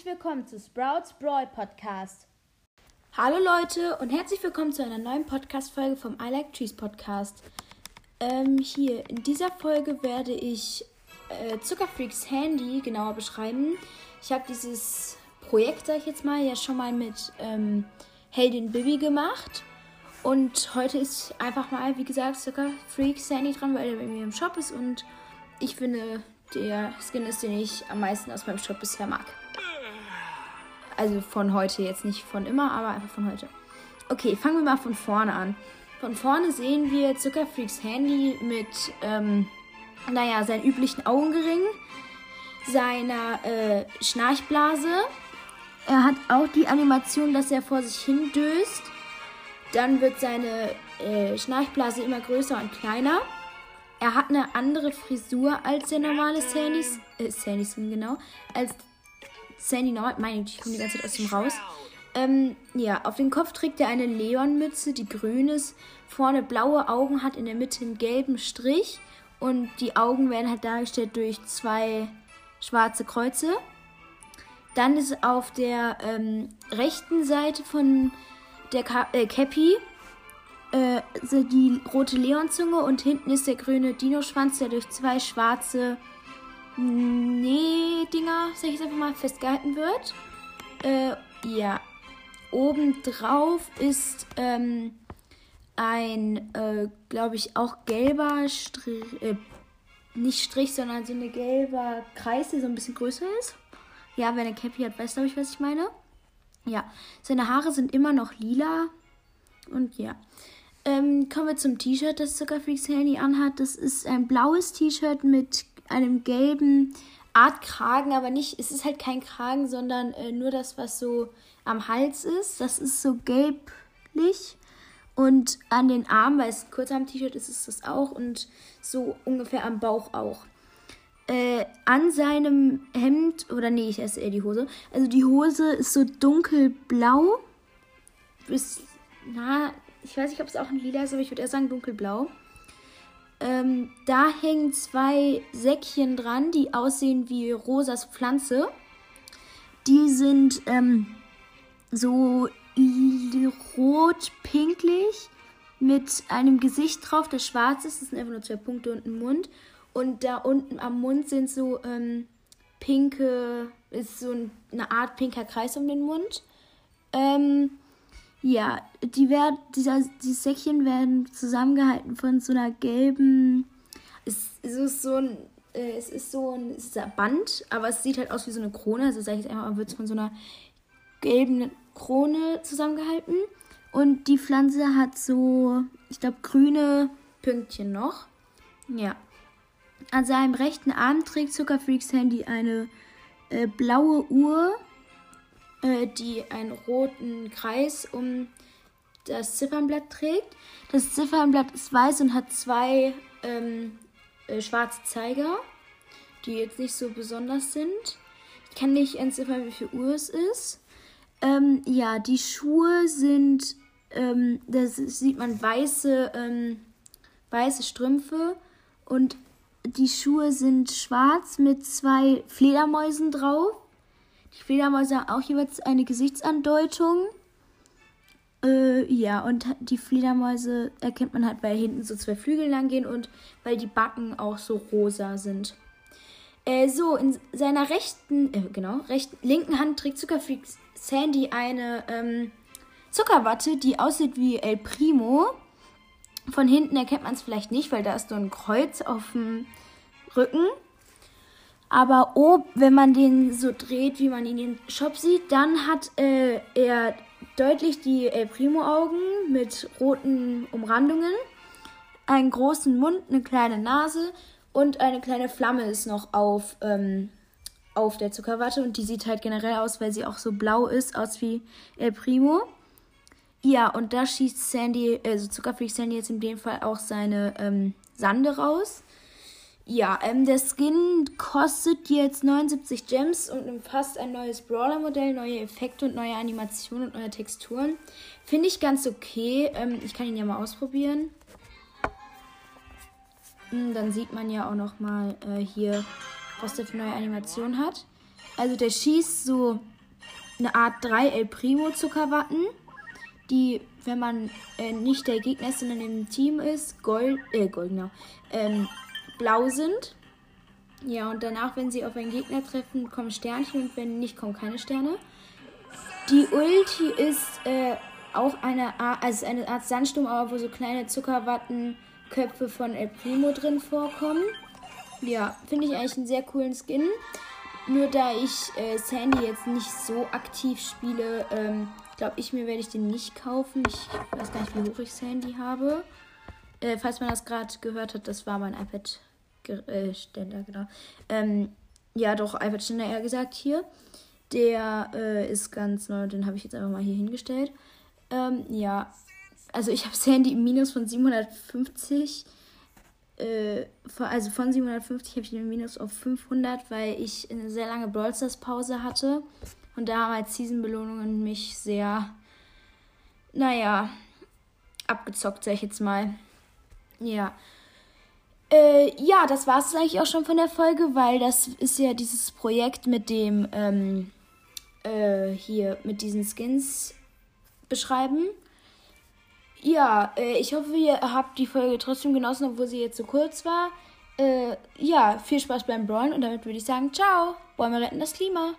herzlich willkommen zu Sprouts Brawl Podcast. Hallo Leute und herzlich willkommen zu einer neuen Podcast-Folge vom I Like Trees Podcast. Ähm, hier, in dieser Folge werde ich äh, Zuckerfreaks Handy genauer beschreiben. Ich habe dieses Projekt, sag ich jetzt mal, ja schon mal mit ähm, Heldin Bibi gemacht. Und heute ist einfach mal, wie gesagt, Zuckerfreaks Handy dran, weil er bei mir im Shop ist und ich finde, der Skin ist, den ich am meisten aus meinem Shop bisher mag. Also von heute, jetzt nicht von immer, aber einfach von heute. Okay, fangen wir mal von vorne an. Von vorne sehen wir Zuckerfreaks Handy mit, ähm, naja, seinen üblichen Augenring, seiner äh, Schnarchblase. Er hat auch die Animation, dass er vor sich hin döst. Dann wird seine äh, Schnarchblase immer größer und kleiner. Er hat eine andere Frisur als der normale Sandy, äh, Sandy Skin, genau, als Sandy Normal, meine ich, ich komme die ganze Zeit aus dem raus. Ähm, ja, auf den Kopf trägt er eine Leonmütze, die grün ist, vorne blaue Augen hat, in der Mitte einen gelben Strich und die Augen werden halt dargestellt durch zwei schwarze Kreuze. Dann ist auf der ähm, rechten Seite von der Ka äh, Cappy äh, die rote Leonzunge und hinten ist der grüne Dino-Schwanz, der durch zwei schwarze Nähdinger, sag ich jetzt einfach mal, festgehalten wird. Äh, ja. Obendrauf ist ähm, ein, äh, glaube ich, auch gelber Strich, äh, nicht Strich, sondern so ein gelber Kreis, der so ein bisschen größer ist. Ja, wer eine Cappy hat, weiß, glaube ich, was ich meine. Ja, seine Haare sind immer noch lila. Und ja. Ähm, kommen wir zum T-Shirt, das Zuckerfreaks Handy anhat. Das ist ein blaues T-Shirt mit einem gelben Art Kragen, aber nicht, es ist halt kein Kragen, sondern äh, nur das, was so am Hals ist. Das ist so gelblich. Und an den Armen, weil es ein Kurzarm-T-Shirt ist, ist das auch. Und so ungefähr am Bauch auch. Äh, an seinem Hemd, oder nee, ich esse eher die Hose. Also die Hose ist so dunkelblau. Bis, na, ich weiß nicht, ob es auch ein lila ist, aber ich würde eher sagen dunkelblau. Ähm, da hängen zwei Säckchen dran, die aussehen wie Rosas Pflanze. Die sind ähm, so rot-pinklich mit einem Gesicht drauf, das schwarz ist. Das sind einfach nur zwei Punkte und ein Mund. Und da unten am Mund sind so ähm, pinke, ist so eine Art pinker Kreis um den Mund. Ähm, ja, die werden, dieser, die Säckchen werden zusammengehalten von so einer gelben. Es, es ist so ein. Äh, es ist so ein, es ist ein Band, aber es sieht halt aus wie so eine Krone. Also sage ich jetzt einfach, wird es von so einer gelben Krone zusammengehalten. Und die Pflanze hat so, ich glaube, grüne Pünktchen noch. Ja. An seinem rechten Arm trägt Zuckerfreaks Handy eine äh, blaue Uhr äh, die einen roten Kreis um das Ziffernblatt trägt. Das Ziffernblatt ist weiß und hat zwei ähm, äh, schwarze Zeiger, die jetzt nicht so besonders sind. Ich kann nicht entziffern, wie viel Uhr es ist. Ähm, ja, die Schuhe sind, ähm, da sieht man weiße, ähm, weiße Strümpfe und die Schuhe sind schwarz mit zwei Fledermäusen drauf. Die Fledermäuse haben auch jeweils eine Gesichtsandeutung. Äh, ja, und die Fledermäuse erkennt man halt, weil hinten so zwei Flügel lang gehen und weil die Backen auch so rosa sind. Äh, so, in seiner rechten, äh, genau, rechten, linken Hand trägt Zuckerfreak Sandy eine ähm, Zuckerwatte, die aussieht wie El Primo. Von hinten erkennt man es vielleicht nicht, weil da ist so ein Kreuz auf dem Rücken. Aber ob, wenn man den so dreht, wie man ihn im Shop sieht, dann hat äh, er deutlich die El Primo-Augen mit roten Umrandungen, einen großen Mund, eine kleine Nase und eine kleine Flamme ist noch auf, ähm, auf der Zuckerwatte und die sieht halt generell aus, weil sie auch so blau ist, aus wie El Primo. Ja, und da schießt Sandy, also Zuckerfreak Sandy jetzt in dem Fall auch seine ähm, Sande raus. Ja, ähm, der Skin kostet jetzt 79 Gems und umfasst ein neues Brawler-Modell, neue Effekte und neue Animationen und neue Texturen. Finde ich ganz okay. Ähm, ich kann ihn ja mal ausprobieren. Hm, dann sieht man ja auch noch mal äh, hier, was der für neue Animationen hat. Also der schießt so eine Art 3 El Primo Zuckerwatten, die, wenn man äh, nicht der Gegner ist, sondern im Team ist, gold, äh, gold, genau, ähm, blau sind. Ja, und danach, wenn sie auf einen Gegner treffen, kommen Sternchen und wenn nicht, kommen keine Sterne. Die Ulti ist äh, auch eine Art, also eine Art Sandsturm, aber wo so kleine Zuckerwattenköpfe von El Primo drin vorkommen. Ja, finde ich eigentlich einen sehr coolen Skin. Nur da ich äh, Sandy jetzt nicht so aktiv spiele, ähm, glaube ich mir, werde ich den nicht kaufen. Ich weiß gar nicht, wie hoch ich Sandy habe. Äh, falls man das gerade gehört hat, das war mein iPad-Ständer, äh, genau. Ähm, ja, doch, iPad-Ständer eher gesagt hier. Der äh, ist ganz neu, den habe ich jetzt einfach mal hier hingestellt. Ähm, ja, also ich habe Sandy im Minus von 750 äh, also von 750 habe ich den Minus auf 500, weil ich eine sehr lange Brawl Stars Pause hatte und da haben halt Season-Belohnungen mich sehr, naja, abgezockt, sag ich jetzt mal. Ja. Äh, ja, das war es eigentlich auch schon von der Folge, weil das ist ja dieses Projekt mit dem, ähm, äh, hier, mit diesen Skins beschreiben. Ja, äh, ich hoffe, ihr habt die Folge trotzdem genossen, obwohl sie jetzt so kurz war. Äh, ja, viel Spaß beim Brawlen und damit würde ich sagen, ciao, Bäume retten das Klima.